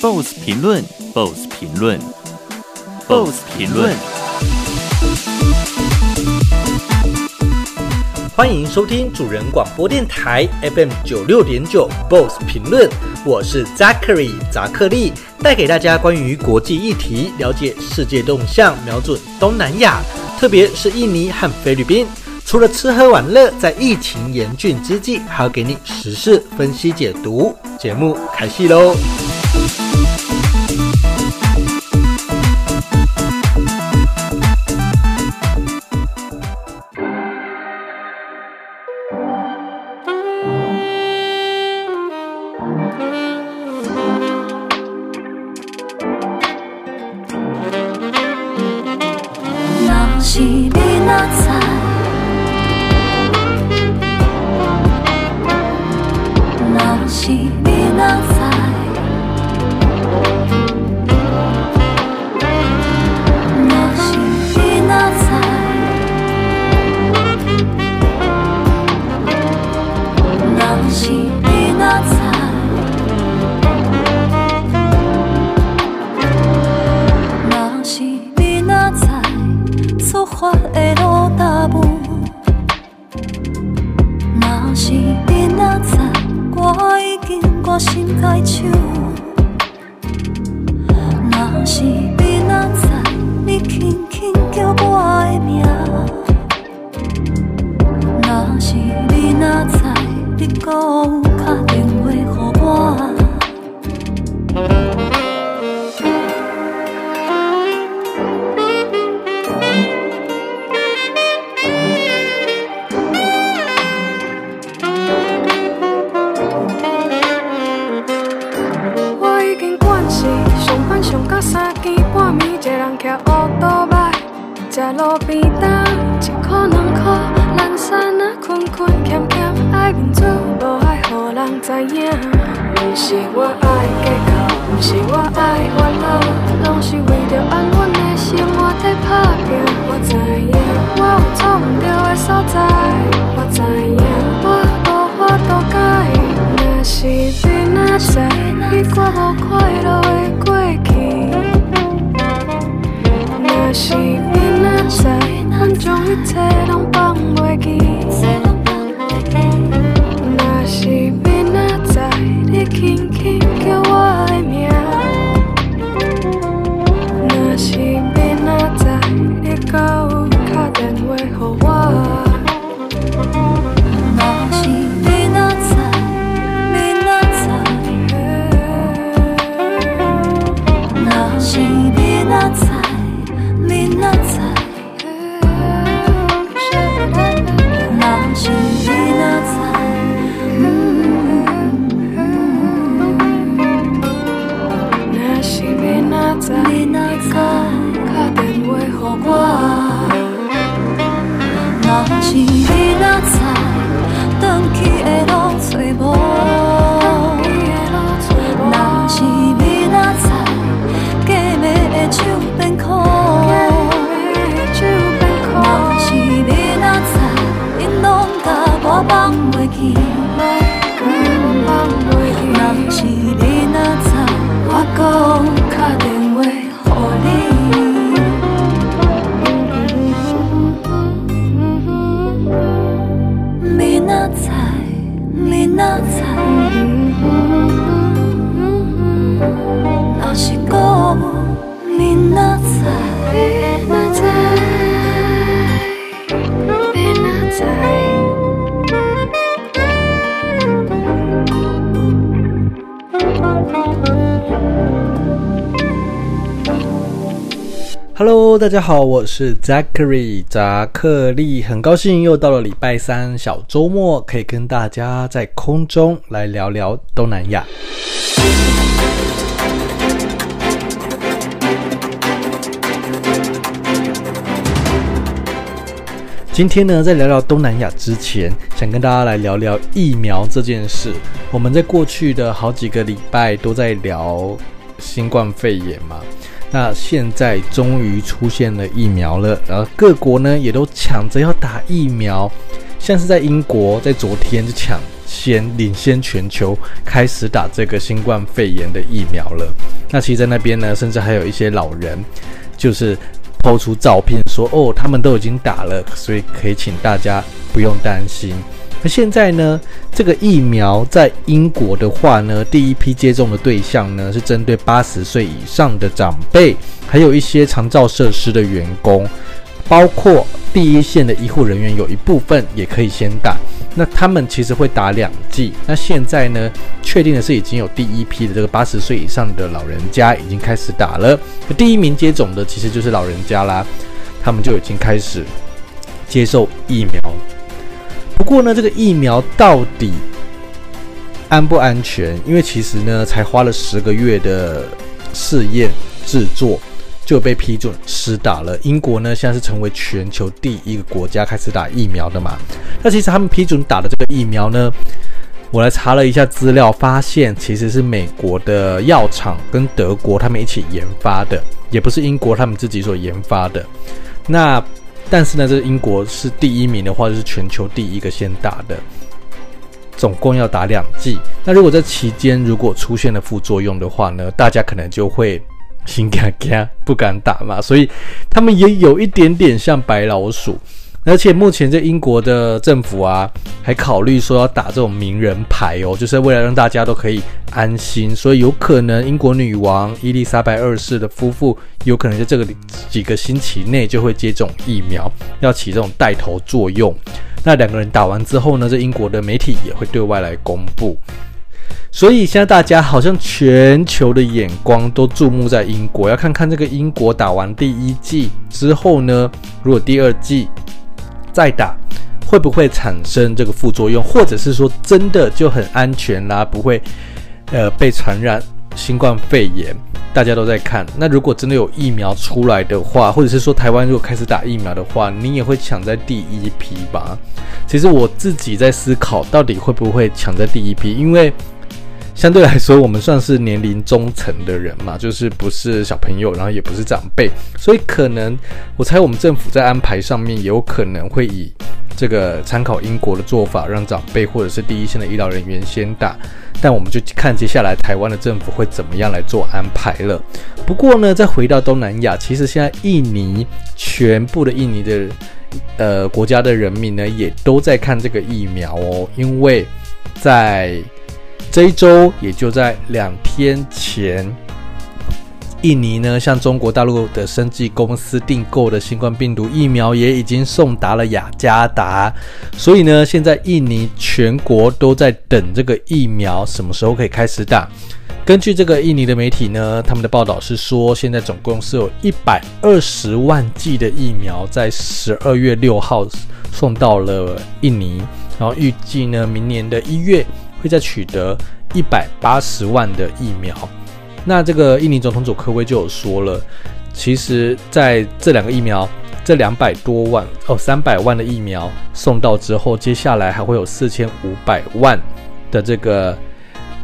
BOSS 评论，BOSS 评论，BOSS 评论。欢迎收听主人广播电台 FM 九六点九 BOSS 评论，我是 Zachary 扎克利，带给大家关于国际议题，了解世界动向，瞄准东南亚，特别是印尼和菲律宾。除了吃喝玩乐，在疫情严峻之际，还要给你时事分析解读。节目开戏喽！大家好，我是 Zachary 扎克利，很高兴又到了礼拜三小周末，可以跟大家在空中来聊聊东南亚。今天呢，在聊聊东南亚之前，想跟大家来聊聊疫苗这件事。我们在过去的好几个礼拜都在聊新冠肺炎嘛。那现在终于出现了疫苗了，然后各国呢也都抢着要打疫苗，像是在英国，在昨天就抢先领先全球开始打这个新冠肺炎的疫苗了。那其实，在那边呢，甚至还有一些老人，就是抛出照片说：“哦，他们都已经打了，所以可以请大家不用担心。”那现在呢，这个疫苗在英国的话呢，第一批接种的对象呢是针对八十岁以上的长辈，还有一些长照设施的员工，包括第一线的医护人员，有一部分也可以先打。那他们其实会打两剂。那现在呢，确定的是已经有第一批的这个八十岁以上的老人家已经开始打了。第一名接种的其实就是老人家啦，他们就已经开始接受疫苗。不过呢，这个疫苗到底安不安全？因为其实呢，才花了十个月的试验制作就被批准施打了。英国呢，现在是成为全球第一个国家开始打疫苗的嘛。那其实他们批准打的这个疫苗呢，我来查了一下资料，发现其实是美国的药厂跟德国他们一起研发的，也不是英国他们自己所研发的。那但是呢，这英国是第一名的话，就是全球第一个先打的，总共要打两剂。那如果这期间如果出现了副作用的话呢，大家可能就会心惊惊，不敢打嘛。所以他们也有一点点像白老鼠。而且目前这英国的政府啊，还考虑说要打这种名人牌哦，就是为了让大家都可以安心。所以有可能英国女王伊丽莎白二世的夫妇有可能在这个几个星期内就会接种疫苗，要起这种带头作用。那两个人打完之后呢，这英国的媒体也会对外来公布。所以现在大家好像全球的眼光都注目在英国，要看看这个英国打完第一剂之后呢，如果第二剂。再打会不会产生这个副作用，或者是说真的就很安全啦，不会呃被传染新冠肺炎？大家都在看。那如果真的有疫苗出来的话，或者是说台湾如果开始打疫苗的话，你也会抢在第一批吧？其实我自己在思考，到底会不会抢在第一批，因为。相对来说，我们算是年龄中层的人嘛，就是不是小朋友，然后也不是长辈，所以可能我猜我们政府在安排上面有可能会以这个参考英国的做法，让长辈或者是第一线的医疗人员先打。但我们就看接下来台湾的政府会怎么样来做安排了。不过呢，再回到东南亚，其实现在印尼全部的印尼的呃国家的人民呢，也都在看这个疫苗哦，因为在这一周，也就在两天前，印尼呢向中国大陆的生技公司订购的新冠病毒疫苗也已经送达了雅加达，所以呢，现在印尼全国都在等这个疫苗什么时候可以开始打。根据这个印尼的媒体呢，他们的报道是说，现在总共是有一百二十万剂的疫苗在十二月六号送到了印尼，然后预计呢，明年的一月。会再取得一百八十万的疫苗，那这个印尼总统佐科威就有说了，其实在这两个疫苗，这两百多万哦，三百万的疫苗送到之后，接下来还会有四千五百万的这个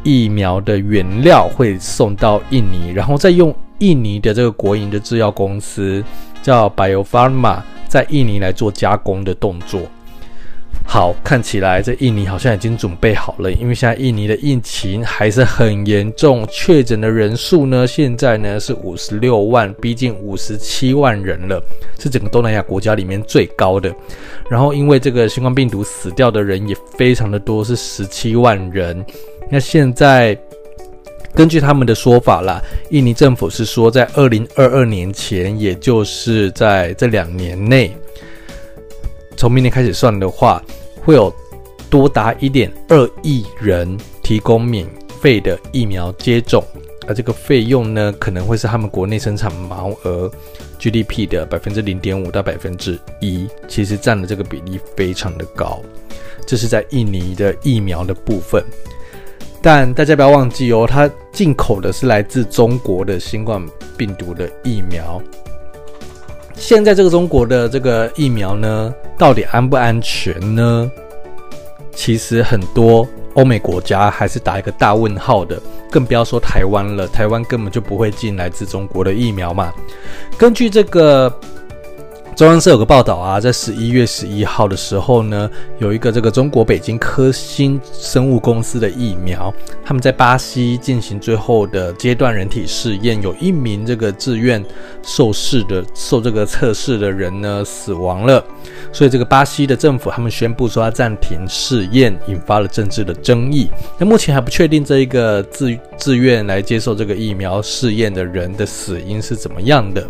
疫苗的原料会送到印尼，然后再用印尼的这个国营的制药公司叫 Bio Farma 在印尼来做加工的动作。好，看起来这印尼好像已经准备好了，因为现在印尼的疫情还是很严重，确诊的人数呢，现在呢是五十六万，逼近五十七万人了，是整个东南亚国家里面最高的。然后因为这个新冠病毒死掉的人也非常的多，是十七万人。那现在根据他们的说法啦，印尼政府是说，在二零二二年前，也就是在这两年内。从明年开始算的话，会有多达一点二亿人提供免费的疫苗接种，而这个费用呢，可能会是他们国内生产毛额 GDP 的百分之零点五到百分之一，其实占的这个比例非常的高。这是在印尼的疫苗的部分，但大家不要忘记哦，它进口的是来自中国的新冠病毒的疫苗。现在这个中国的这个疫苗呢，到底安不安全呢？其实很多欧美国家还是打一个大问号的，更不要说台湾了。台湾根本就不会进来自中国的疫苗嘛。根据这个中央社有个报道啊，在十一月十一号的时候呢，有一个这个中国北京科兴生物公司的疫苗，他们在巴西进行最后的阶段人体试验，有一名这个自愿受试的受这个测试的人呢死亡了，所以这个巴西的政府他们宣布说要暂停试验，引发了政治的争议。那目前还不确定这一个自自愿来接受这个疫苗试验的人的死因是怎么样的。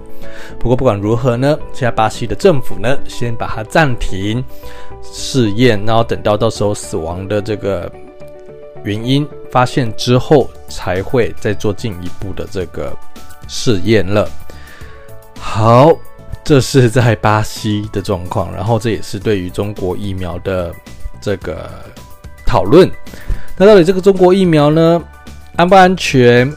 不过不管如何呢，现在巴西。的政府呢，先把它暂停试验，然后等到到时候死亡的这个原因发现之后，才会再做进一步的这个试验了。好，这是在巴西的状况，然后这也是对于中国疫苗的这个讨论。那到底这个中国疫苗呢，安不安全？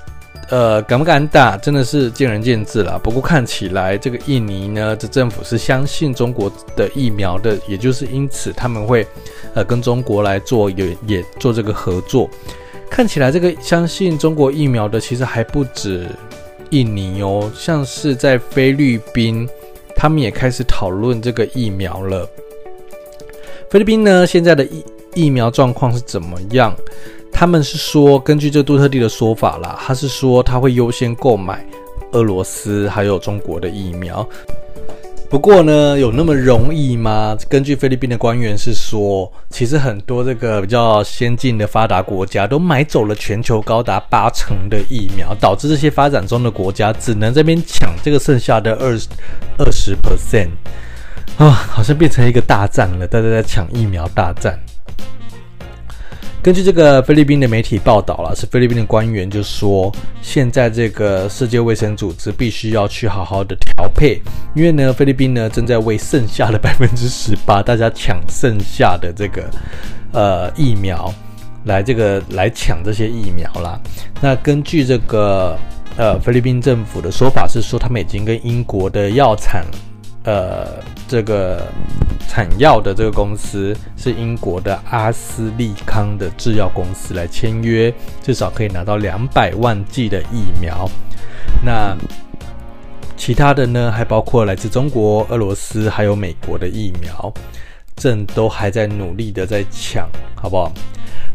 呃，敢不敢打，真的是见仁见智啦。不过看起来，这个印尼呢，这政府是相信中国的疫苗的，也就是因此他们会呃跟中国来做也也做这个合作。看起来这个相信中国疫苗的，其实还不止印尼哦，像是在菲律宾，他们也开始讨论这个疫苗了。菲律宾呢，现在的疫疫苗状况是怎么样？他们是说，根据这杜特蒂的说法啦，他是说他会优先购买俄罗斯还有中国的疫苗。不过呢，有那么容易吗？根据菲律宾的官员是说，其实很多这个比较先进的发达国家都买走了全球高达八成的疫苗，导致这些发展中的国家只能这边抢这个剩下的二二十 percent 啊，好像变成一个大战了，大家在抢疫苗大战。根据这个菲律宾的媒体报道了，是菲律宾的官员就说，现在这个世界卫生组织必须要去好好的调配，因为呢，菲律宾呢正在为剩下的百分之十八，大家抢剩下的这个呃疫苗，来这个来抢这些疫苗啦。那根据这个呃菲律宾政府的说法是说，他们已经跟英国的药厂。呃，这个产药的这个公司是英国的阿斯利康的制药公司来签约，至少可以拿到两百万剂的疫苗。那其他的呢，还包括来自中国、俄罗斯还有美国的疫苗，正都还在努力的在抢，好不好？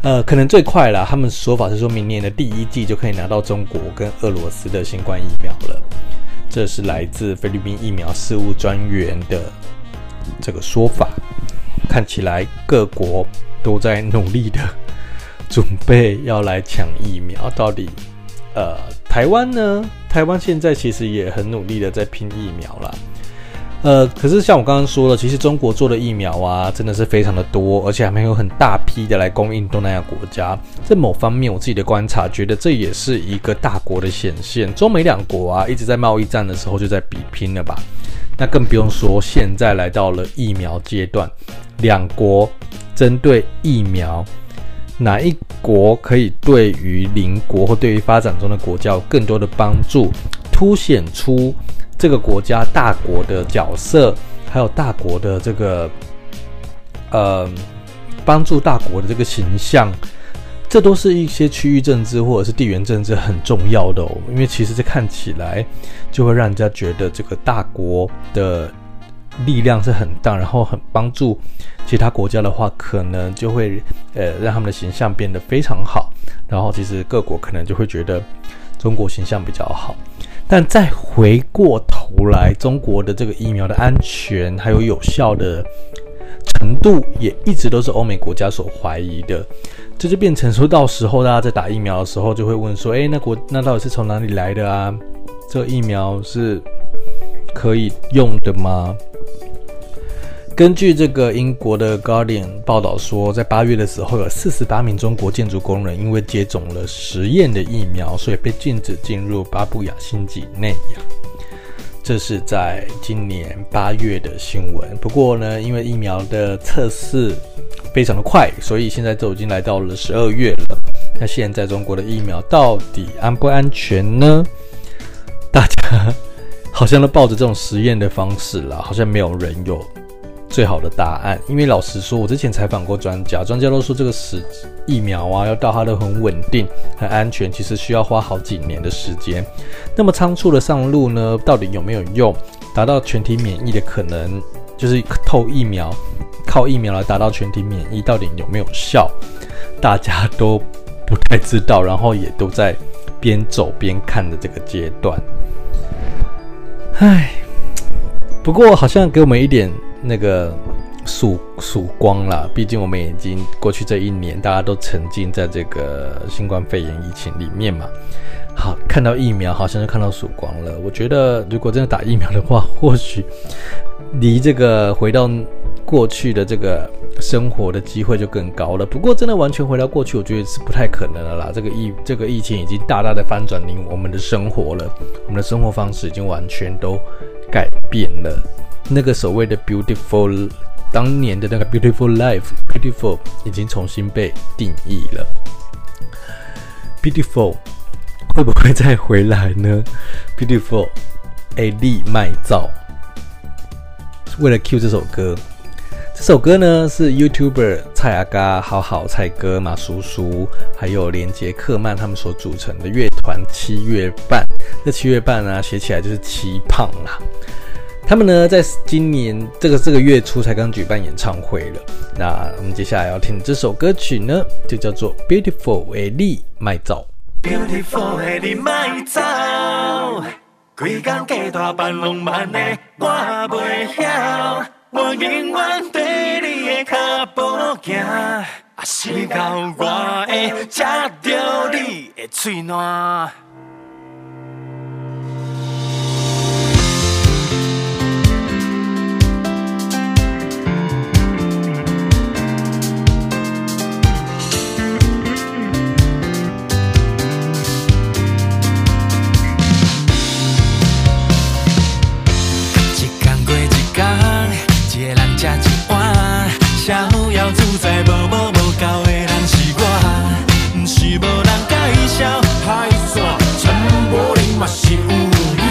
呃，可能最快啦，他们说法是说明年的第一季就可以拿到中国跟俄罗斯的新冠疫苗了。这是来自菲律宾疫苗事务专员的这个说法，看起来各国都在努力的准备要来抢疫苗。到底，呃，台湾呢？台湾现在其实也很努力的在拼疫苗了。呃，可是像我刚刚说了，其实中国做的疫苗啊，真的是非常的多，而且还没有很大批的来供应东南亚国家。在某方面，我自己的观察，觉得这也是一个大国的显现。中美两国啊，一直在贸易战的时候就在比拼了吧？那更不用说现在来到了疫苗阶段，两国针对疫苗，哪一国可以对于邻国或对于发展中的国家有更多的帮助，凸显出。这个国家大国的角色，还有大国的这个，呃，帮助大国的这个形象，这都是一些区域政治或者是地缘政治很重要的哦。因为其实这看起来就会让人家觉得这个大国的力量是很大，然后很帮助其他国家的话，可能就会呃让他们的形象变得非常好。然后其实各国可能就会觉得中国形象比较好。但再回过头来，中国的这个疫苗的安全还有有效的程度，也一直都是欧美国家所怀疑的。这就变成说到时候大家在打疫苗的时候，就会问说：诶，那国那到底是从哪里来的啊？这个疫苗是可以用的吗？根据这个英国的《Guardian》报道说，在八月的时候，有四十八名中国建筑工人因为接种了实验的疫苗，所以被禁止进入巴布亚新几内亚。这是在今年八月的新闻。不过呢，因为疫苗的测试非常的快，所以现在都已经来到了十二月了。那现在中国的疫苗到底安不安全呢？大家 好像都抱着这种实验的方式啦，好像没有人有。最好的答案，因为老实说，我之前采访过专家，专家都说这个死疫苗啊，要到它的很稳定、很安全，其实需要花好几年的时间。那么仓促的上路呢，到底有没有用？达到全体免疫的可能，就是透疫苗，靠疫苗来达到全体免疫，到底有没有效？大家都不太知道，然后也都在边走边看的这个阶段。唉，不过好像给我们一点那个曙曙光啦，毕竟我们已经过去这一年，大家都沉浸在这个新冠肺炎疫情里面嘛。好，看到疫苗，好像就看到曙光了。我觉得，如果真的打疫苗的话，或许离这个回到过去的这个生活的机会就更高了。不过，真的完全回到过去，我觉得是不太可能的啦。这个疫这个疫情已经大大的翻转我们的生活了，我们的生活方式已经完全都改变了。那个所谓的 beautiful，当年的那个 beautiful life，beautiful 已经重新被定义了，beautiful。会不会再回来呢？Beautiful，艾莉麦造。为了 cue 这首歌，这首歌呢是 YouTuber 蔡阿嘎、好好蔡哥、马叔叔，还有连杰克曼他们所组成的乐团七月半。这七月半呢，写起来就是七胖啦。他们呢，在今年这个这个月初才刚举办演唱会了。那我们接下来要听这首歌曲呢，就叫做 Beautiful 艾莉麦造。Beautiful 的你莫走，规工加大扮浪漫的我袂晓，我永远对你的脚步行，啊是到我会吃到你的嘴知无无无够的人是我，不是无人介绍，歹煞陈柏霖嘛是有影。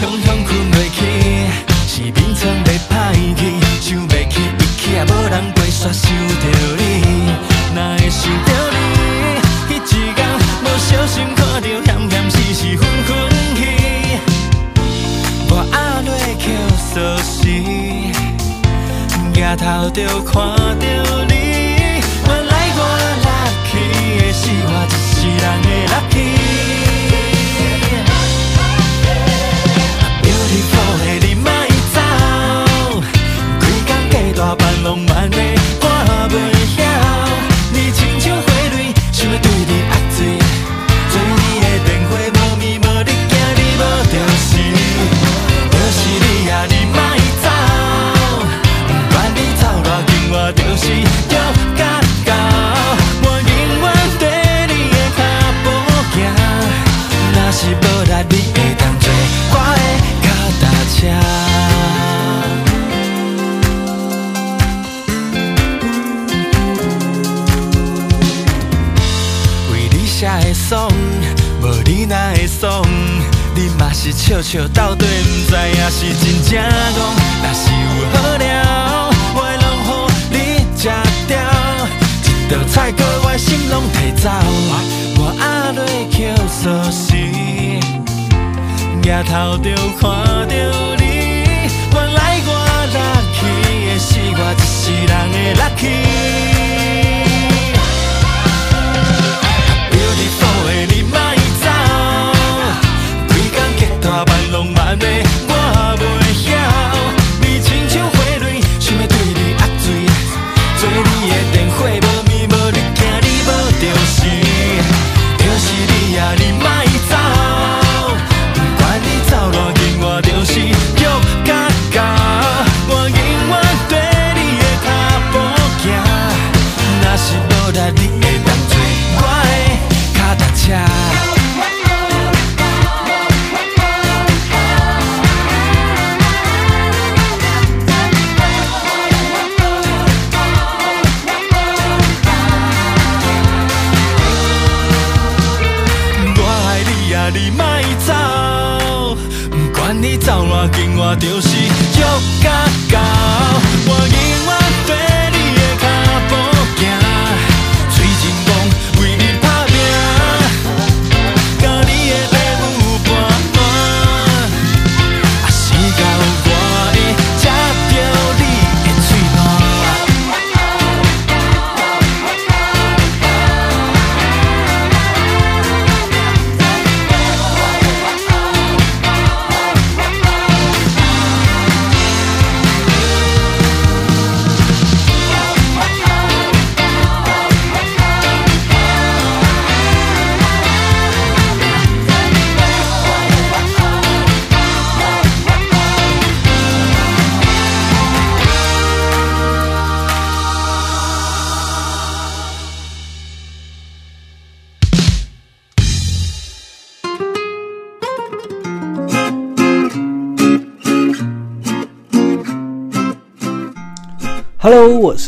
常常困袂去，是眠床袂歹去，想袂起一起也无人陪煞想着你，哪会想？看到你原来过得来去是我一世人的乐趣。笑笑斗对，不知影是真正戆。若是有好料，我会拢予你吃掉。一道菜阁我心拢提走，我压落去锁匙，抬头就看到你。原来我 lucky 的是我一世人的 lucky。就是这么刚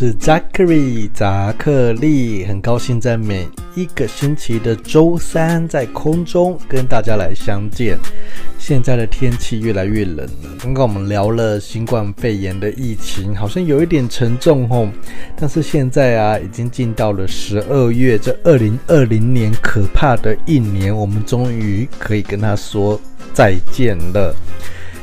是 Zachary 扎克利，很高兴在每一个星期的周三在空中跟大家来相见。现在的天气越来越冷了，刚刚我们聊了新冠肺炎的疫情，好像有一点沉重哦。但是现在啊，已经进到了十二月，这二零二零年可怕的一年，我们终于可以跟他说再见了。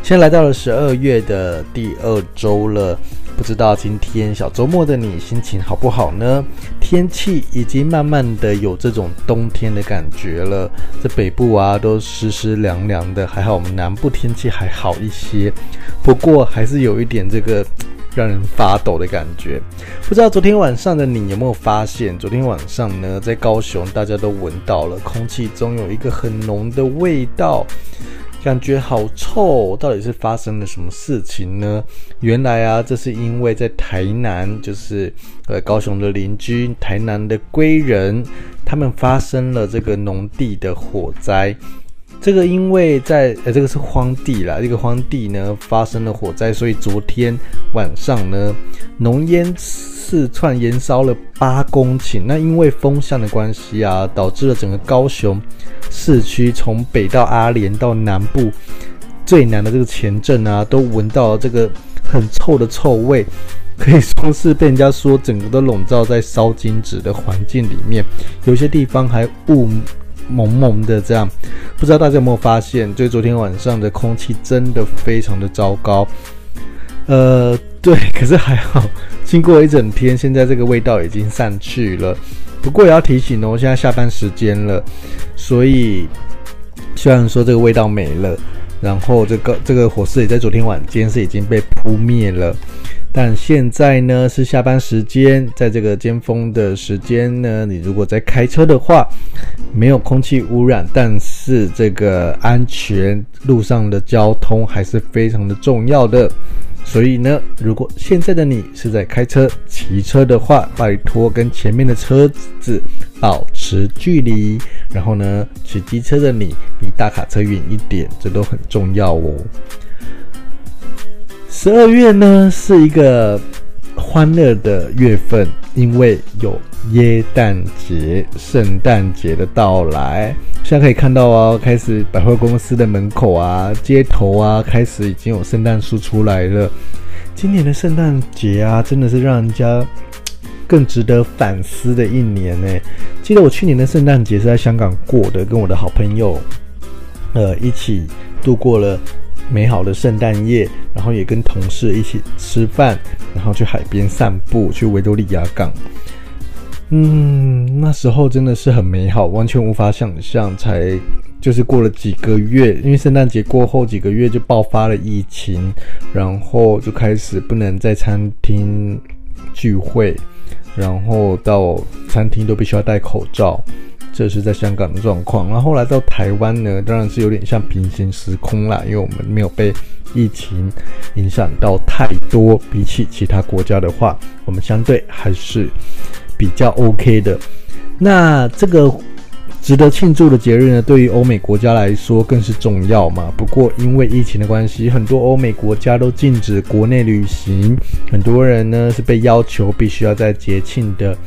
现在来到了十二月的第二周了。不知道今天小周末的你心情好不好呢？天气已经慢慢的有这种冬天的感觉了，这北部啊都湿湿凉凉的，还好我们南部天气还好一些，不过还是有一点这个让人发抖的感觉。不知道昨天晚上的你有没有发现，昨天晚上呢，在高雄大家都闻到了空气中有一个很浓的味道。感觉好臭，到底是发生了什么事情呢？原来啊，这是因为在台南，就是呃高雄的邻居台南的归人，他们发生了这个农地的火灾。这个因为在呃这个是荒地啦，这个荒地呢发生了火灾，所以昨天晚上呢浓烟四窜，延烧了八公顷。那因为风向的关系啊，导致了整个高雄。市区从北到阿莲到南部最南的这个前镇啊，都闻到了这个很臭的臭味，可以说是被人家说整个都笼罩在烧金纸的环境里面。有些地方还雾蒙蒙的这样，不知道大家有没有发现？就昨天晚上的空气真的非常的糟糕。呃，对，可是还好，经过一整天，现在这个味道已经散去了。不过也要提醒哦，现在下班时间了，所以虽然说这个味道没了，然后这个这个火势也在昨天晚间是已经被扑灭了，但现在呢是下班时间，在这个尖峰的时间呢，你如果在开车的话，没有空气污染，但是这个安全路上的交通还是非常的重要的。所以呢，如果现在的你是在开车、骑车的话，拜托跟前面的车子保持距离。然后呢，骑机车的你离大卡车远一点，这都很重要哦。十二月呢是一个欢乐的月份，因为有耶诞节、圣诞节的到来。现在可以看到啊，开始百货公司的门口啊、街头啊，开始已经有圣诞树出来了。今年的圣诞节啊，真的是让人家更值得反思的一年呢。记得我去年的圣诞节是在香港过的，跟我的好朋友呃一起度过了美好的圣诞夜，然后也跟同事一起吃饭，然后去海边散步，去维多利亚港。嗯，那时候真的是很美好，完全无法想象。才就是过了几个月，因为圣诞节过后几个月就爆发了疫情，然后就开始不能在餐厅聚会，然后到餐厅都必须要戴口罩。这是在香港的状况。然后后来到台湾呢，当然是有点像平行时空啦，因为我们没有被疫情影响到太多，比起其他国家的话，我们相对还是。比较 OK 的，那这个值得庆祝的节日呢，对于欧美国家来说更是重要嘛。不过因为疫情的关系，很多欧美国家都禁止国内旅行，很多人呢是被要求必须要在节庆的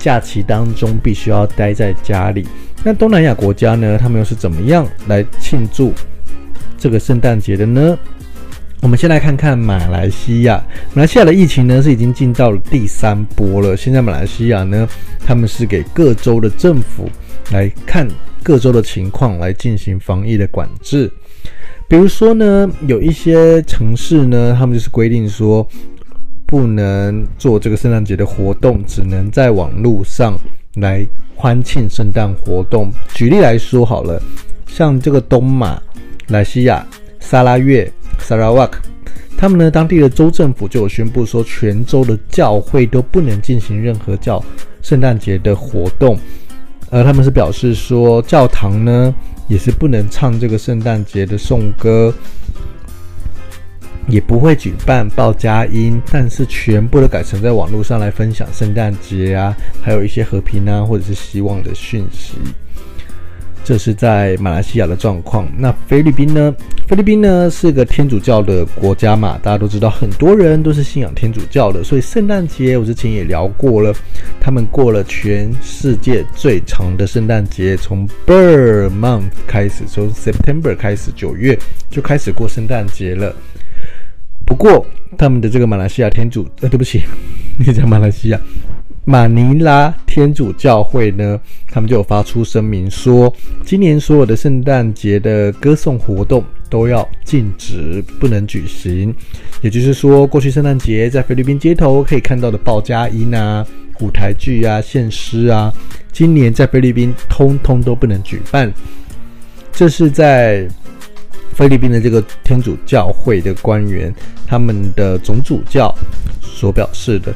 假期当中必须要待在家里。那东南亚国家呢，他们又是怎么样来庆祝这个圣诞节的呢？我们先来看看马来西亚。马来西亚的疫情呢是已经进到了第三波了。现在马来西亚呢，他们是给各州的政府来看各州的情况来进行防疫的管制。比如说呢，有一些城市呢，他们就是规定说不能做这个圣诞节的活动，只能在网络上来欢庆圣诞活动。举例来说好了，像这个东马来西亚沙拉越。萨拉瓦克，他们呢，当地的州政府就有宣布说，全州的教会都不能进行任何叫圣诞节的活动，而他们是表示说，教堂呢也是不能唱这个圣诞节的颂歌，也不会举办报佳音，但是全部都改成在网络上来分享圣诞节啊，还有一些和平啊或者是希望的讯息。这是在马来西亚的状况。那菲律宾呢？菲律宾呢是个天主教的国家嘛，大家都知道，很多人都是信仰天主教的，所以圣诞节我之前也聊过了，他们过了全世界最长的圣诞节，从 Ber Month 开始，从 September 开始，九月就开始过圣诞节了。不过他们的这个马来西亚天主，呃，对不起，你讲马来西亚。马尼拉天主教会呢，他们就有发出声明说，今年所有的圣诞节的歌颂活动都要禁止，不能举行。也就是说，过去圣诞节在菲律宾街头可以看到的报佳音啊、舞台剧啊、献诗啊，今年在菲律宾通通都不能举办。这是在菲律宾的这个天主教会的官员，他们的总主教所表示的。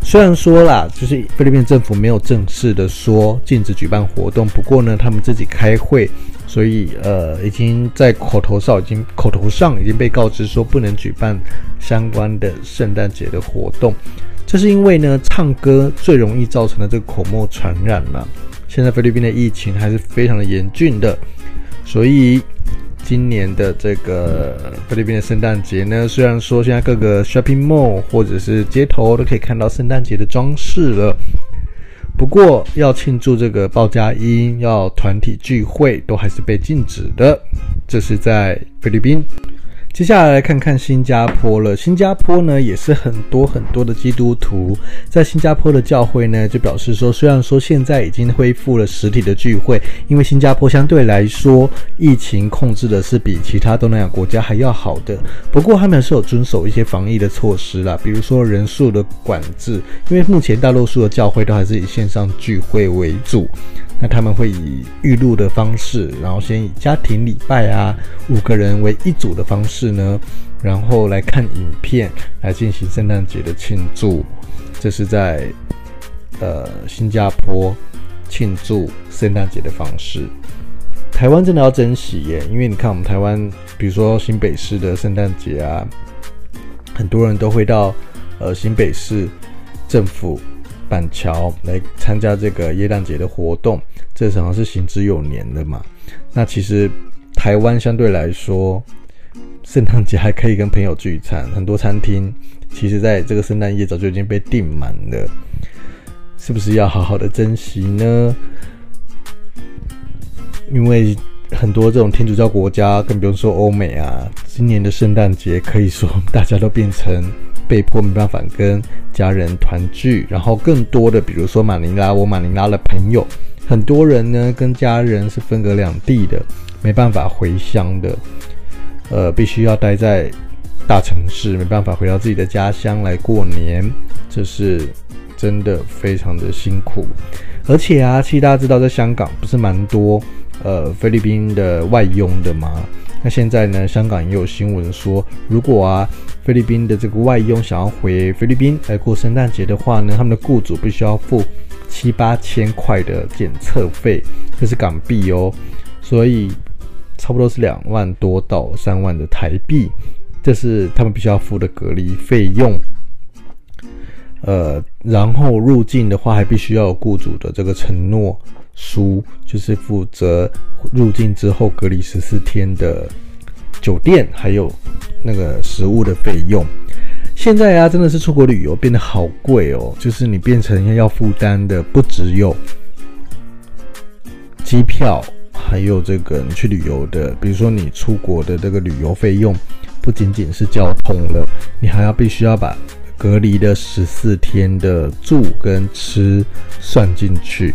虽然说啦，就是菲律宾政府没有正式的说禁止举办活动，不过呢，他们自己开会，所以呃，已经在口头上已经口头上已经被告知说不能举办相关的圣诞节的活动。这是因为呢，唱歌最容易造成的这个口沫传染嘛。现在菲律宾的疫情还是非常的严峻的，所以。今年的这个菲律宾的圣诞节呢，虽然说现在各个 shopping mall 或者是街头都可以看到圣诞节的装饰了，不过要庆祝这个报佳音、要团体聚会都还是被禁止的。这是在菲律宾。接下来来看看新加坡了。新加坡呢，也是很多很多的基督徒在新加坡的教会呢，就表示说，虽然说现在已经恢复了实体的聚会，因为新加坡相对来说疫情控制的是比其他东南亚国家还要好的，不过他们是有遵守一些防疫的措施啦，比如说人数的管制，因为目前大多数的教会都还是以线上聚会为主。那他们会以预录的方式，然后先以家庭礼拜啊，五个人为一组的方式呢，然后来看影片来进行圣诞节的庆祝。这是在呃新加坡庆祝圣诞节的方式。台湾真的要珍惜耶，因为你看我们台湾，比如说新北市的圣诞节啊，很多人都会到呃新北市政府。板桥来参加这个耶诞节的活动，这好像是行之有年的嘛。那其实台湾相对来说，圣诞节还可以跟朋友聚餐，很多餐厅其实在这个圣诞夜早就已经被订满了，是不是要好好的珍惜呢？因为很多这种天主教国家，更不用说欧美啊，今年的圣诞节可以说大家都变成。被迫没办法跟家人团聚，然后更多的，比如说马尼拉，我马尼拉的朋友，很多人呢跟家人是分隔两地的，没办法回乡的，呃，必须要待在大城市，没办法回到自己的家乡来过年，这是真的非常的辛苦。而且啊，其实大家知道，在香港不是蛮多呃菲律宾的外佣的吗？那现在呢，香港也有新闻说，如果啊，菲律宾的这个外佣想要回菲律宾来过圣诞节的话呢，他们的雇主必须要付七八千块的检测费，这是港币哦，所以差不多是两万多到三万的台币，这是他们必须要付的隔离费用。呃，然后入境的话，还必须要有雇主的这个承诺。书就是负责入境之后隔离十四天的酒店，还有那个食物的费用。现在啊，真的是出国旅游变得好贵哦，就是你变成要负担的不只有机票，还有这个你去旅游的，比如说你出国的这个旅游费用，不仅仅是交通了，你还要必须要把隔离的十四天的住跟吃算进去。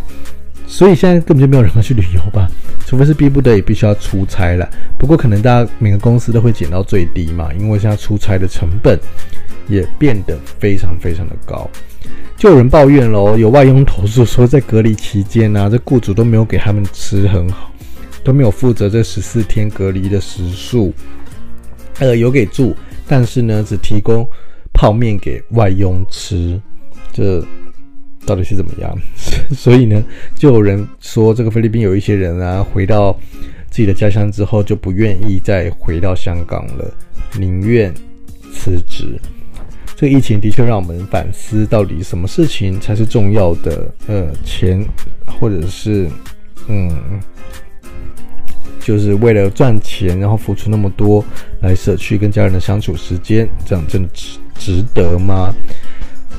所以现在根本就没有人会去旅游吧，除非是逼不得已必须要出差了。不过可能大家每个公司都会减到最低嘛，因为现在出差的成本也变得非常非常的高。就有人抱怨咯，有外佣投诉说在隔离期间呢、啊，这雇主都没有给他们吃很好，都没有负责这十四天隔离的食宿，呃，有给住，但是呢，只提供泡面给外佣吃，这。到底是怎么样？所以呢，就有人说，这个菲律宾有一些人啊，回到自己的家乡之后，就不愿意再回到香港了，宁愿辞职。这个疫情的确让我们反思，到底什么事情才是重要的？呃，钱，或者是嗯，就是为了赚钱，然后付出那么多来舍去跟家人的相处时间，这样真的值值得吗？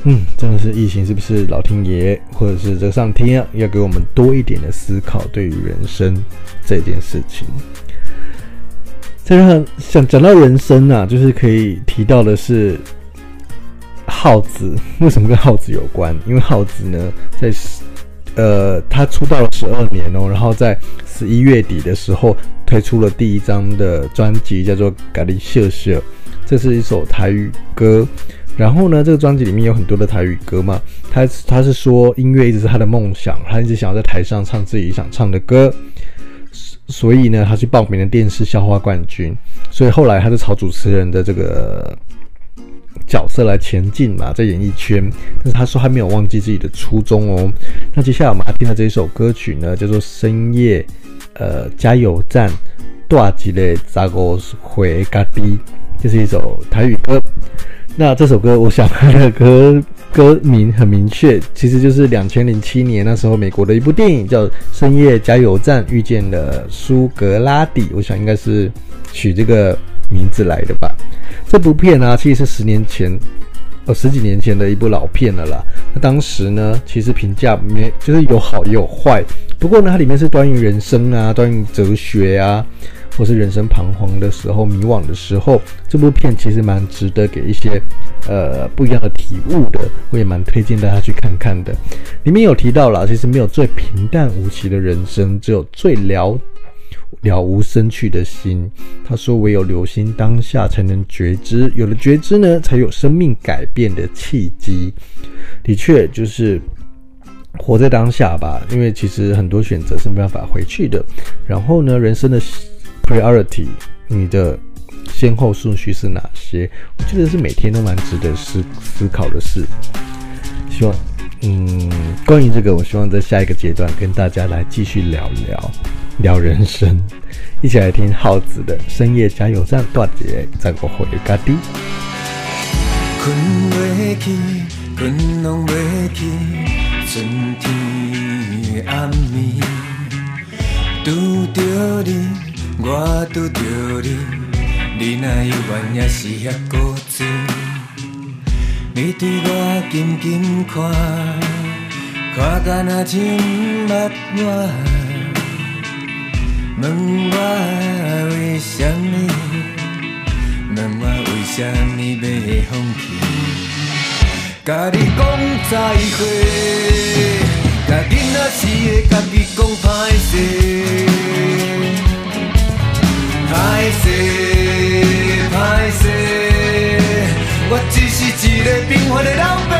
嗯，真的是疫情，是不是老天爷或者是这上天，要给我们多一点的思考，对于人生这件事情。再让想讲到人生啊，就是可以提到的是耗子，为什么跟耗子有关？因为耗子呢，在呃，他出道了十二年哦，然后在十一月底的时候推出了第一张的专辑，叫做《咖喱秀秀》，这是一首台语歌。然后呢，这个专辑里面有很多的台语歌嘛，他他是说音乐一直是他的梦想，他一直想要在台上唱自己想唱的歌，所以呢，他去报名了电视笑话冠军，所以后来他是朝主持人的这个角色来前进嘛，在演艺圈，但是他说他没有忘记自己的初衷哦。那接下来我们听的这一首歌曲呢，叫做《深夜呃加油站》，大吉的查五回咖喱，这是一首台语歌。那这首歌，我想它的歌歌名很明确，其实就是两千零七年那时候美国的一部电影叫《深夜加油站》，遇见了苏格拉底，我想应该是取这个名字来的吧。这部片呢、啊，其实是十年前，呃，十几年前的一部老片了啦。那当时呢，其实评价没，就是有好也有坏。不过呢，它里面是关于人生啊，关于哲学啊。或是人生彷徨的时候、迷惘的时候，这部片其实蛮值得给一些呃不一样的体悟的，我也蛮推荐大家去看看的。里面有提到啦，其实没有最平淡无奇的人生，只有最了了无生趣的心。他说：“唯有留心当下，才能觉知；有了觉知呢，才有生命改变的契机。”的确，就是活在当下吧，因为其实很多选择是没办法回去的。然后呢，人生的。Priority，你的先后顺序是哪些？我觉得是每天都蛮值得思思考的事。希望，嗯，关于这个，我希望在下一个阶段跟大家来继续聊聊聊人生，一起来听耗子的深夜加油站段节，再过回咖喱。我拄着你，你若犹原也是遐固执。你对我紧紧看，看甲若像毋捌我。问我为什么？问我为什么要放弃？甲你讲再会，甲囡仔时的家己讲歹势。歹势，歹势，我只是一个平凡的老百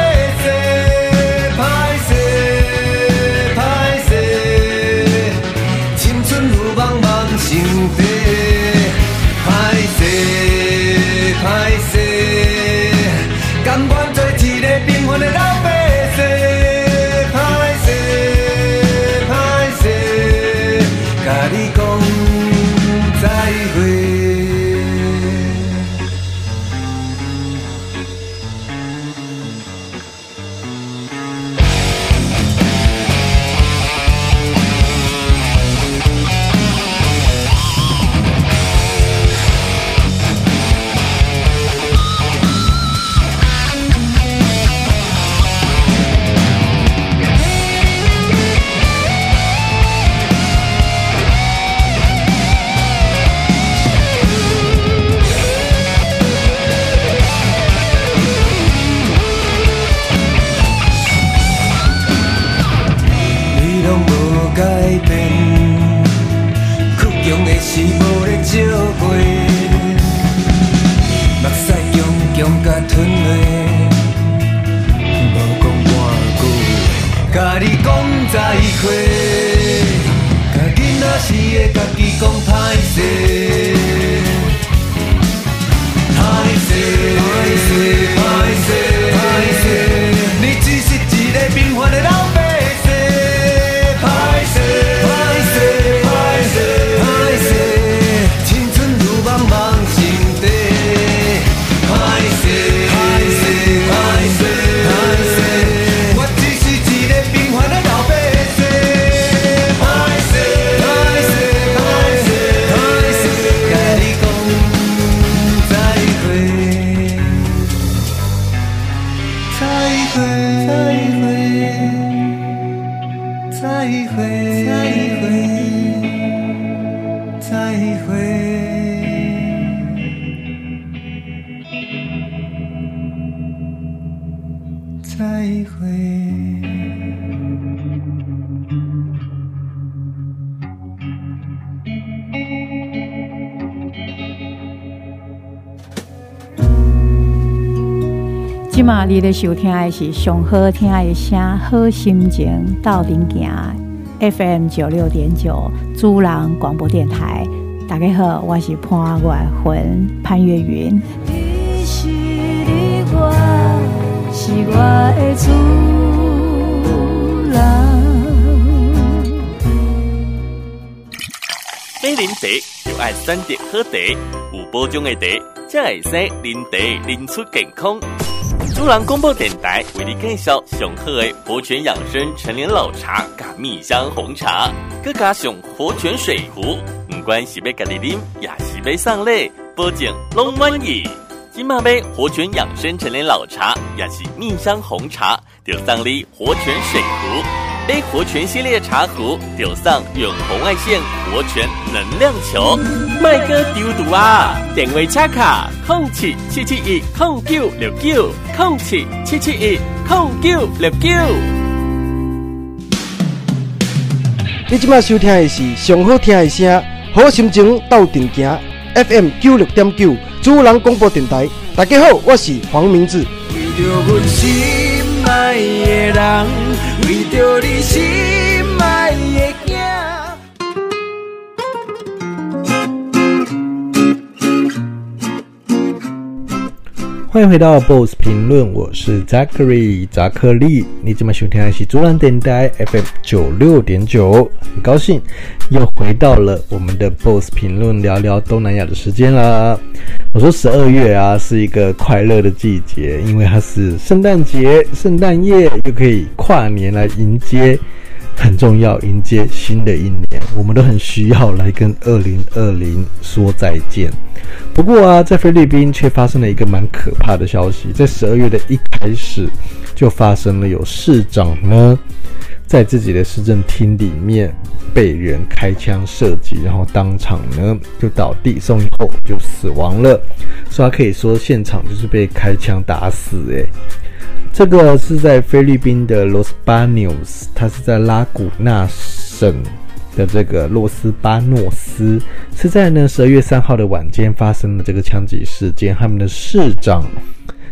再会，再会，再会。今嘛你咧收听的是上好听的声，好心情到顶行 FM 九六点九主人广播电台。大家好，我是潘月魂潘越云。你是你我，是我的主人。买啉茶就爱选择好茶，有保障的茶，才会使啉茶啉出健康。主人广播电台为你介绍上好的活泉养生陈年老茶加蜜香红茶，佮加上活泉水壶，不管是要家己啉，也是要送礼，保证拢满意。今嘛杯活泉养生陈年老茶，也是蜜香红茶，就送你活泉水壶。买活泉系列茶壶，丢上远红外线活泉能量球。麦哥丢毒啊！电话插卡：空七七七一空九六九空七七七一空九六九。你今麦收听的是上好听的声，好心情斗阵行。FM 九六点九主人广播电台。大家好，我是黄明志。为着你心爱为着你惜欢迎回到 BOSS 评论，我是 Zachary 扎克利。你今晚收听的是主人电台 FM 九六点九，很高兴又回到了我们的 BOSS 评论聊聊东南亚的时间啦。我说十二月啊是一个快乐的季节，因为它是圣诞节、圣诞夜，又可以跨年来迎接，很重要，迎接新的一年，我们都很需要来跟二零二零说再见。不过啊，在菲律宾却发生了一个蛮可怕的消息，在十二月的一开始就发生了有市长呢。在自己的市政厅里面被人开枪射击，然后当场呢就倒地，送医后就死亡了。所以他可以说现场就是被开枪打死。诶，这个是在菲律宾的 Los Baños，它是在拉古纳省的这个洛斯巴诺斯，是在呢十二月三号的晚间发生的这个枪击事件。他们的市长。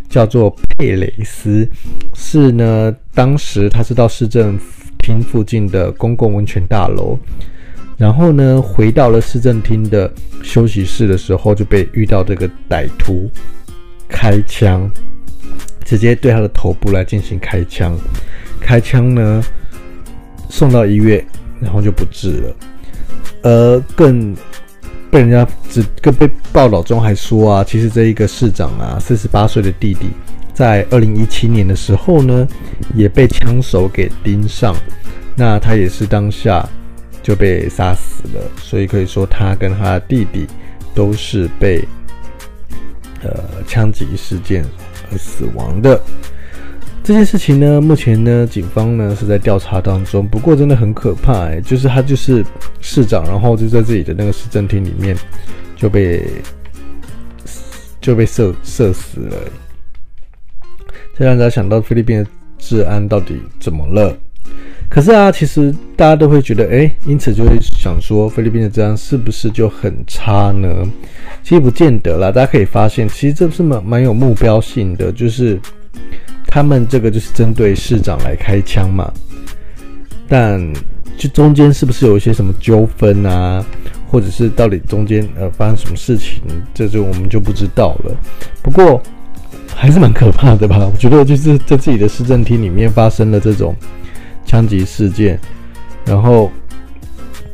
叫做佩雷斯，是呢，当时他是到市政厅附近的公共温泉大楼，然后呢，回到了市政厅的休息室的时候，就被遇到这个歹徒开枪，直接对他的头部来进行开枪，开枪呢，送到医院，然后就不治了，而更。被人家只更被报道中还说啊，其实这一个市长啊，四十八岁的弟弟，在二零一七年的时候呢，也被枪手给盯上，那他也是当下就被杀死了，所以可以说他跟他的弟弟都是被呃枪击事件而死亡的。这件事情呢，目前呢，警方呢是在调查当中。不过真的很可怕、就是他就是市长，然后就在自己的那个市政厅里面就被就被射射死了、这让大家想到菲律宾的治安到底怎么了？可是啊，其实大家都会觉得，哎、因此就会想说，菲律宾的治安是不是就很差呢？其实不见得啦。大家可以发现，其实这是蛮蛮有目标性的，就是。他们这个就是针对市长来开枪嘛，但就中间是不是有一些什么纠纷啊，或者是到底中间呃发生什么事情，这就我们就不知道了。不过还是蛮可怕的吧？我觉得就是在自己的市政厅里面发生了这种枪击事件，然后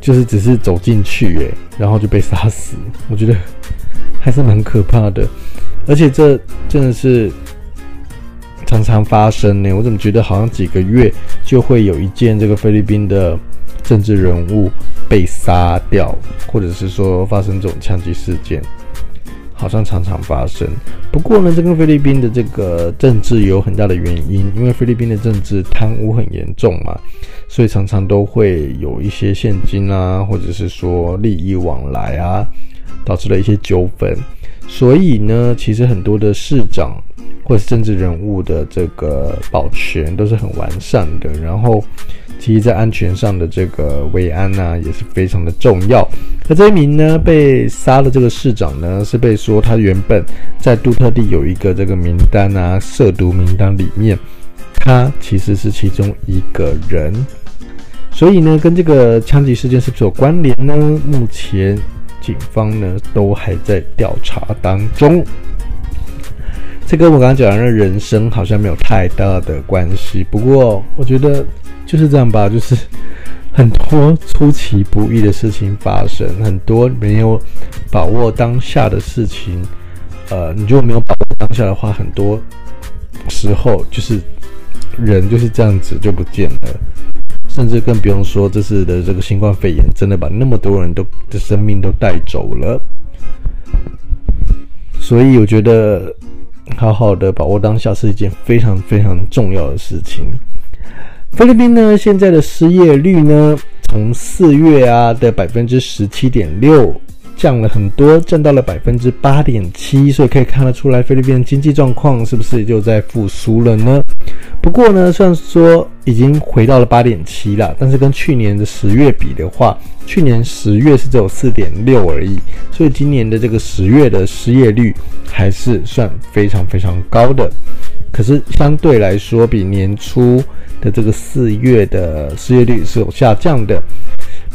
就是只是走进去诶，然后就被杀死，我觉得 还是蛮可怕的。而且这真的是。常常发生呢，我怎么觉得好像几个月就会有一件这个菲律宾的政治人物被杀掉，或者是说发生这种枪击事件，好像常常发生。不过呢，这跟菲律宾的这个政治有很大的原因，因为菲律宾的政治贪污很严重嘛，所以常常都会有一些现金啊，或者是说利益往来啊，导致了一些纠纷。所以呢，其实很多的市长或是政治人物的这个保全都是很完善的。然后其实在安全上的这个维安呢、啊，也是非常的重要。那这一名呢被杀的这个市长呢，是被说他原本在杜特地有一个这个名单啊，涉毒名单里面，他其实是其中一个人。所以呢，跟这个枪击事件是不是有关联呢？目前警方呢都还在调查当中。这跟我刚刚讲的人生好像没有太大的关系，不过我觉得就是这样吧，就是很多出其不意的事情发生，很多没有把握当下的事情，呃，你就没有把握当下的话，很多时候就是人就是这样子就不见了，甚至更不用说这次的这个新冠肺炎，真的把那么多人都的生命都带走了，所以我觉得。好好的把握当下是一件非常非常重要的事情。菲律宾呢，现在的失业率呢，从四月啊的百分之十七点六降了很多，降到了百分之八点七，所以可以看得出来，菲律宾的经济状况是不是就在复苏了呢？不过呢，虽然说已经回到了八点七了，但是跟去年的十月比的话，去年十月是只有四点六而已，所以今年的这个十月的失业率还是算非常非常高的。可是相对来说，比年初的这个四月的失业率是有下降的，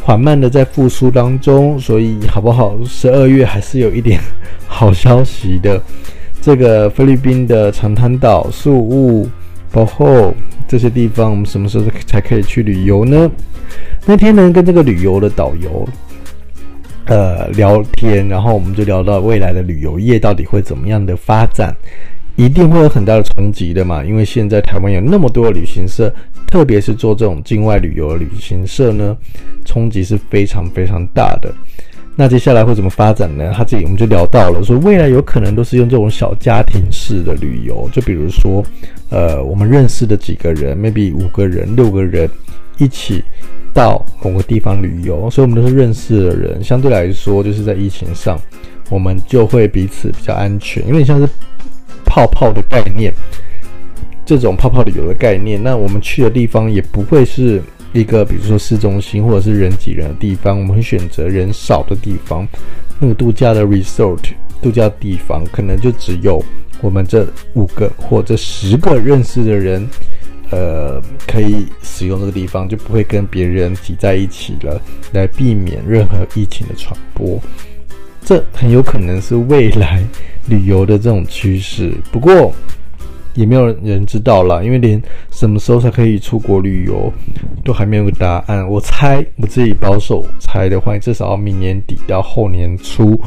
缓慢的在复苏当中。所以好不好？十二月还是有一点好消息的。这个菲律宾的长滩岛、宿务。然后这些地方，我们什么时候才可以去旅游呢？那天呢，跟这个旅游的导游呃聊天，然后我们就聊到未来的旅游业到底会怎么样的发展，一定会有很大的冲击的嘛。因为现在台湾有那么多的旅行社，特别是做这种境外旅游的旅行社呢，冲击是非常非常大的。那接下来会怎么发展呢？他自己我们就聊到了，说未来有可能都是用这种小家庭式的旅游，就比如说，呃，我们认识的几个人，maybe 五个人、六个人一起到某个地方旅游，所以我们都是认识的人，相对来说就是在疫情上，我们就会彼此比较安全，因为像是泡泡的概念，这种泡泡旅游的概念，那我们去的地方也不会是。一个比如说市中心或者是人挤人的地方，我们会选择人少的地方。那个度假的 resort 度假地方，可能就只有我们这五个或者十个认识的人，呃，可以使用这个地方，就不会跟别人挤在一起了，来避免任何疫情的传播。这很有可能是未来旅游的这种趋势。不过，也没有人知道啦，因为连什么时候才可以出国旅游都还没有个答案。我猜，我自己保守猜的话，至少要明年底到后年初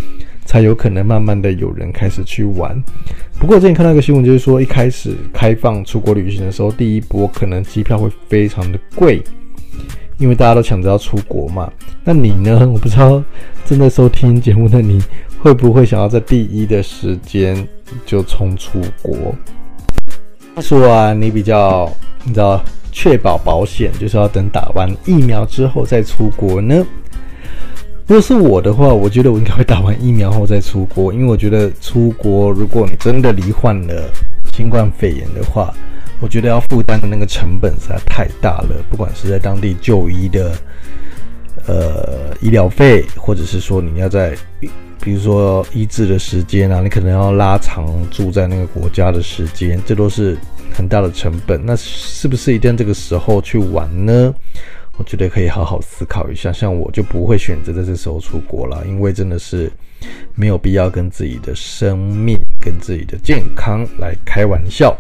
才有可能慢慢的有人开始去玩。不过，我之前看到一个新闻，就是说一开始开放出国旅行的时候，第一波可能机票会非常的贵，因为大家都抢着要出国嘛。那你呢？我不知道正在收听节目的你会不会想要在第一的时间就冲出国？说啊，你比较你知道确保保险，就是要等打完疫苗之后再出国呢？如果是我的话，我觉得我应该会打完疫苗后再出国，因为我觉得出国，如果你真的罹患了新冠肺炎的话，我觉得要负担的那个成本实在太大了，不管是在当地就医的呃医疗费，或者是说你要在。比如说医治的时间啊，你可能要拉长住在那个国家的时间，这都是很大的成本。那是不是一定这个时候去玩呢？我觉得可以好好思考一下。像我就不会选择在这时候出国了，因为真的是没有必要跟自己的生命、跟自己的健康来开玩笑。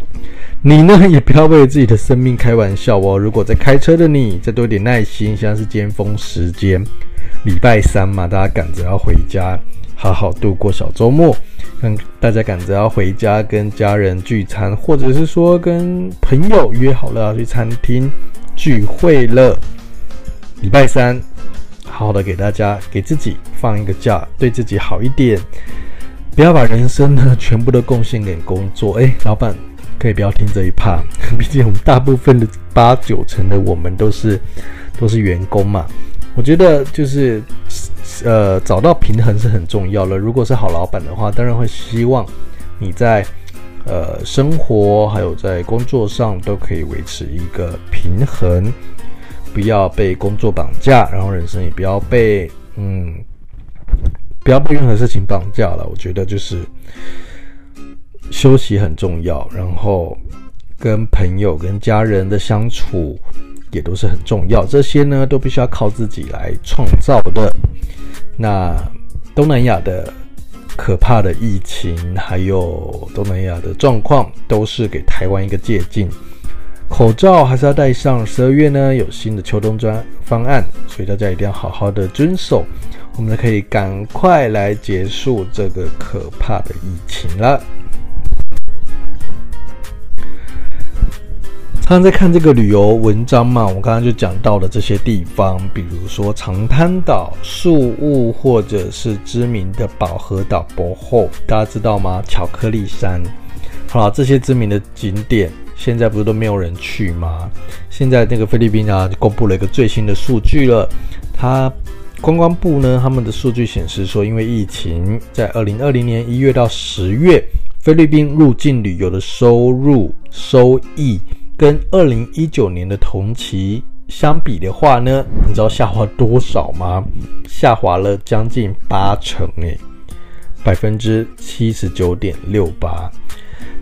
你呢，也不要为自己的生命开玩笑哦。如果在开车的你，再多一点耐心。现在是尖峰时间，礼拜三嘛，大家赶着要回家。好好度过小周末，让大家赶着要回家跟家人聚餐，或者是说跟朋友约好了要去餐厅聚会了。礼拜三，好好的给大家给自己放一个假，对自己好一点，不要把人生呢全部都贡献给工作。哎，老板可以不要听这一趴，毕竟我们大部分的八九成的我们都是都是员工嘛。我觉得就是。呃，找到平衡是很重要的。如果是好老板的话，当然会希望你在呃生活还有在工作上都可以维持一个平衡。不要被工作绑架，然后人生也不要被嗯，不要被任何事情绑架了。我觉得就是休息很重要，然后跟朋友、跟家人的相处也都是很重要。这些呢，都必须要靠自己来创造的。那东南亚的可怕的疫情，还有东南亚的状况，都是给台湾一个借鉴。口罩还是要戴上。十二月呢，有新的秋冬专方案，所以大家一定要好好的遵守，我们可以赶快来结束这个可怕的疫情了。常在看这个旅游文章嘛，我刚刚就讲到了这些地方，比如说长滩岛、宿雾，或者是知名的宝和岛博后，大家知道吗？巧克力山，好，这些知名的景点。现在不是都没有人去吗？现在那个菲律宾啊，公布了一个最新的数据了。它观光部呢，他们的数据显示说，因为疫情，在二零二零年一月到十月，菲律宾入境旅游的收入收益跟二零一九年的同期相比的话呢，你知道下滑多少吗？下滑了将近八成，诶，百分之七十九点六八，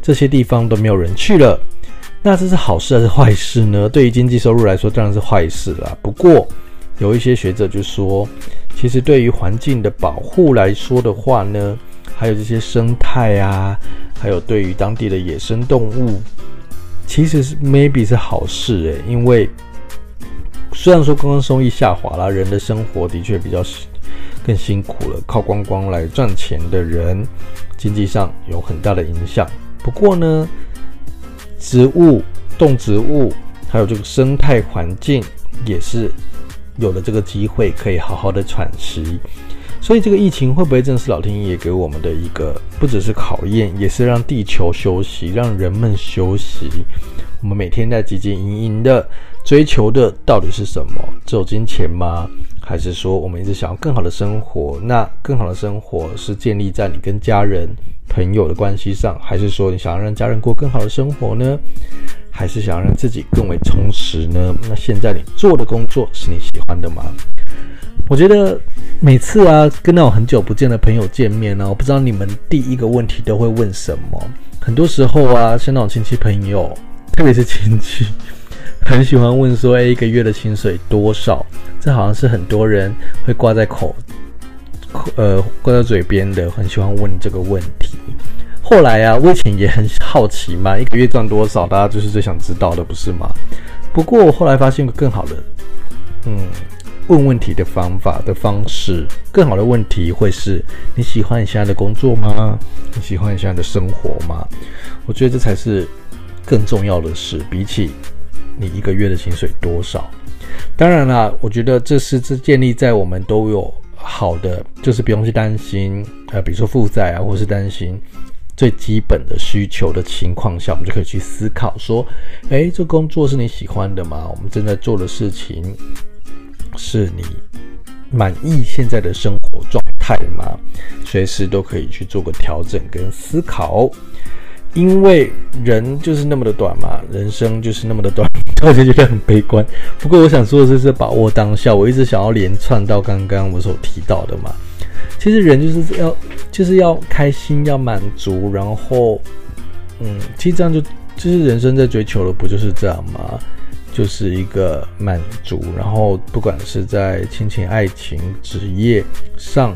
这些地方都没有人去了。那这是好事还是坏事呢？对于经济收入来说，当然是坏事啦。不过，有一些学者就说，其实对于环境的保护来说的话呢，还有这些生态啊，还有对于当地的野生动物，其实是 maybe 是好事诶。因为虽然说观光收益下滑了，人的生活的确比较更辛苦了，靠观光来赚钱的人，经济上有很大的影响。不过呢，植物、动植物，还有这个生态环境，也是有了这个机会，可以好好的喘息。所以，这个疫情会不会正是老天爷给我们的一个，不只是考验，也是让地球休息，让人们休息。我们每天在汲汲营营的追求的到底是什么？只有金钱吗？还是说我们一直想要更好的生活？那更好的生活是建立在你跟家人、朋友的关系上，还是说你想要让家人过更好的生活呢？还是想要让自己更为充实呢？那现在你做的工作是你喜欢的吗？我觉得每次啊，跟那种很久不见的朋友见面呢、我不知道你们第一个问题都会问什么。很多时候啊，像那种亲戚朋友，特别是亲戚。很喜欢问说：“哎，一个月的薪水多少？”这好像是很多人会挂在口，呃挂在嘴边的。很喜欢问这个问题。后来啊，我以前也很好奇嘛，一个月赚多少，大家就是最想知道的，不是吗？不过我后来发现个更好的，嗯，问问题的方法的方式，更好的问题会是：你喜欢你现在的工作吗？你喜欢你现在的生活吗？我觉得这才是更重要的事，比起。你一个月的薪水多少？当然啦，我觉得这是这建立在我们都有好的，就是不用去担心，呃，比如说负债啊，或是担心最基本的需求的情况下，我们就可以去思考说，诶，这工作是你喜欢的吗？我们正在做的事情是你满意现在的生活状态吗？随时都可以去做个调整跟思考。因为人就是那么的短嘛，人生就是那么的短，我就觉得很悲观。不过我想说的是，是把握当下。我一直想要连串到刚刚我所提到的嘛。其实人就是要就是要开心，要满足，然后，嗯，其实这样就就是人生在追求的不就是这样吗？就是一个满足，然后不管是在亲情、爱情、职业上，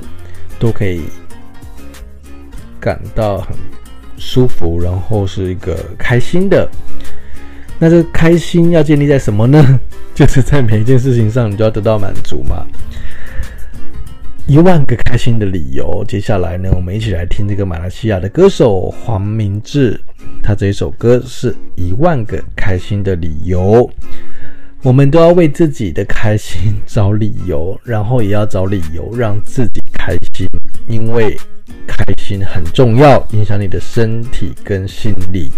都可以感到很。舒服，然后是一个开心的。那这开心要建立在什么呢？就是在每一件事情上，你都要得到满足嘛。一万个开心的理由。接下来呢，我们一起来听这个马来西亚的歌手黄明志，他这一首歌是一万个开心的理由。我们都要为自己的开心找理由，然后也要找理由让自己开心，因为。开心很重要，影响你的身体跟心理。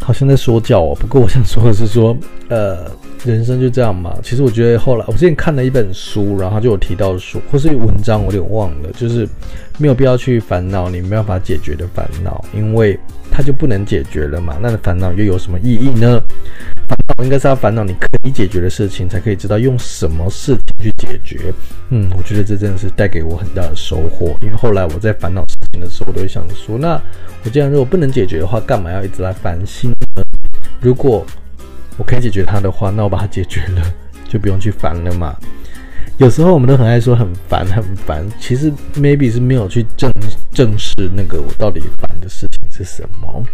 好像在说教哦，不过我想说的是说，呃，人生就这样嘛。其实我觉得后来我之前看了一本书，然后就有提到书或是文章，我有点忘了，就是没有必要去烦恼你没办法解决的烦恼，因为它就不能解决了嘛。那烦恼又有什么意义呢？烦恼应该是要烦恼你可以解决的事情，才可以知道用什么事情去解决。嗯，我觉得这真的是带给我很大的收获。因为后来我在烦恼事情的时候，我都会想说，那我既然如果不能解决的话，干嘛要一直来烦心呢？如果我可以解决它的话，那我把它解决了，就不用去烦了嘛。有时候我们都很爱说很烦很烦，其实 maybe 是没有去正正视那个我到底烦的事情是什么。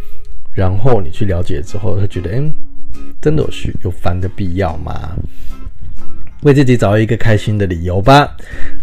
然后你去了解之后，会觉得，嗯，真的有需有烦的必要吗？为自己找一个开心的理由吧。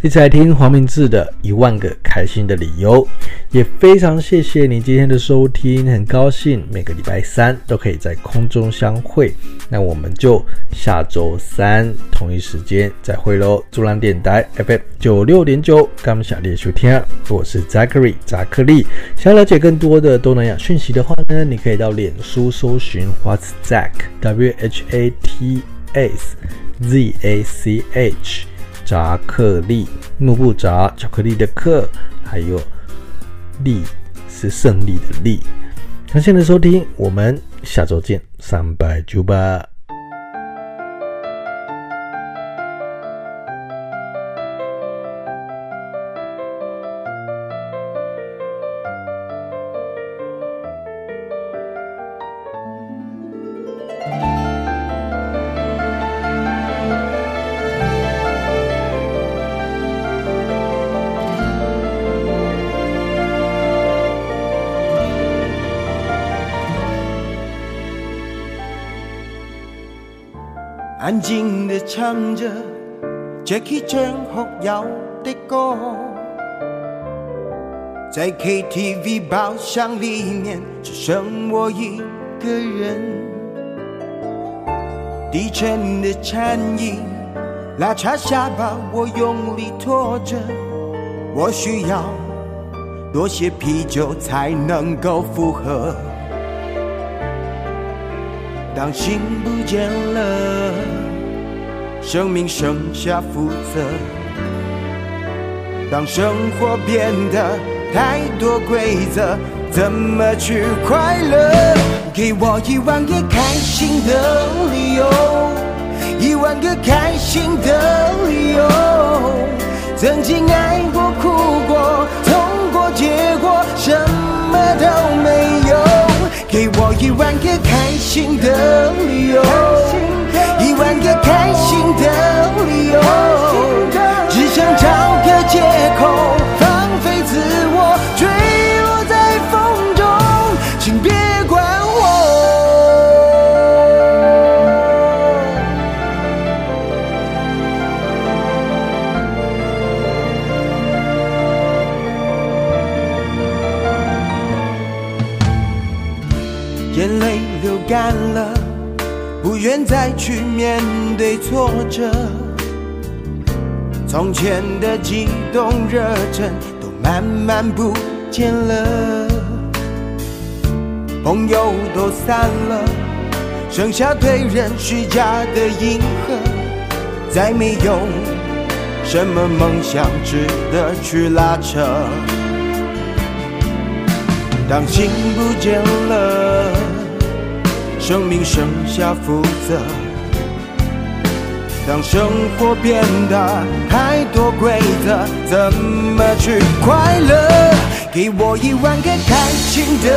一起来听黄明志的一万个开心的理由。也非常谢谢你今天的收听，很高兴每个礼拜三都可以在空中相会。那我们就下周三同一时间再会喽。竹南电台 FM 九六点九，感谢你收听，我是 Zachary 扎克利。想要了解更多的东南亚讯息的话呢，你可以到脸书搜寻 What's Zach W H A T S。Z A C H，扎克利，木不扎，巧克力的克，还有利是胜利的利。感谢你的收听，我们下周见，三百九八。Jackie Chan 后摇的歌，在 KTV 包厢里面只剩我一个人。低沉的颤音拉长下巴，我用力拖着，我需要多些啤酒才能够负荷。当心不见了，生命剩下负责。当生活变得太多规则，怎么去快乐？给我一万个开心的理由，一万个开心的理由。曾经爱过、哭过、痛过、结果，什么都没有。给我一万个开心的理由，前的激动热忱都慢慢不见了，朋友都散了，剩下对人虚假的迎合，再没有什么梦想值得去拉扯。当心不见了，生命剩下负责。当生活变得太多规则，怎么去快乐？给我一万个开心的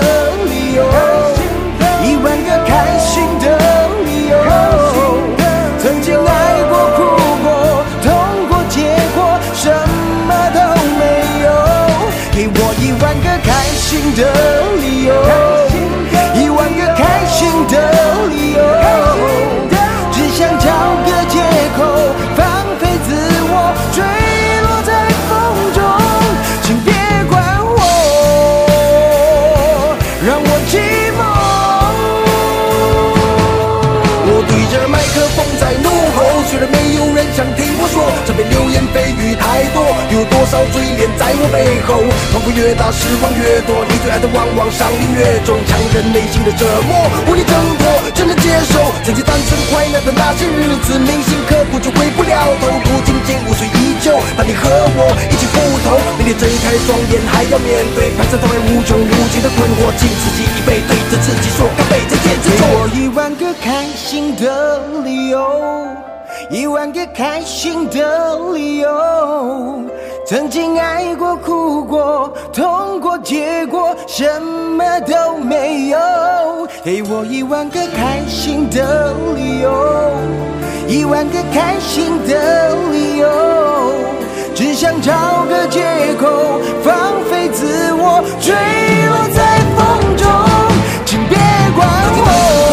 理由，一万个开心的理由。曾经爱过、哭过、痛过，结果什么都没有。给我一万个开心的理由，一万个开心的理由，只想找个说，这边流言蜚语太多，又有多少嘴脸在我背后？痛苦越大，失望越多，你最爱的往往伤你越重，强忍内心的折磨，无力挣脱，只能接受。曾经单纯快乐的那些日子，铭心刻骨就回不了头，如今间无水依旧，但你和我一起赴头。比你睁开双眼还要面对盘旋在无穷无尽的困惑，敬自己一杯，对着自己说干杯，再见之中。给我一万个开心的理由，一万个开心的理由。曾经爱过、哭过、痛过，结果什么都没有。给我一万个开心的理由，一万个开心的理由。只想找个借口放飞自我，坠落在风中，请别管我。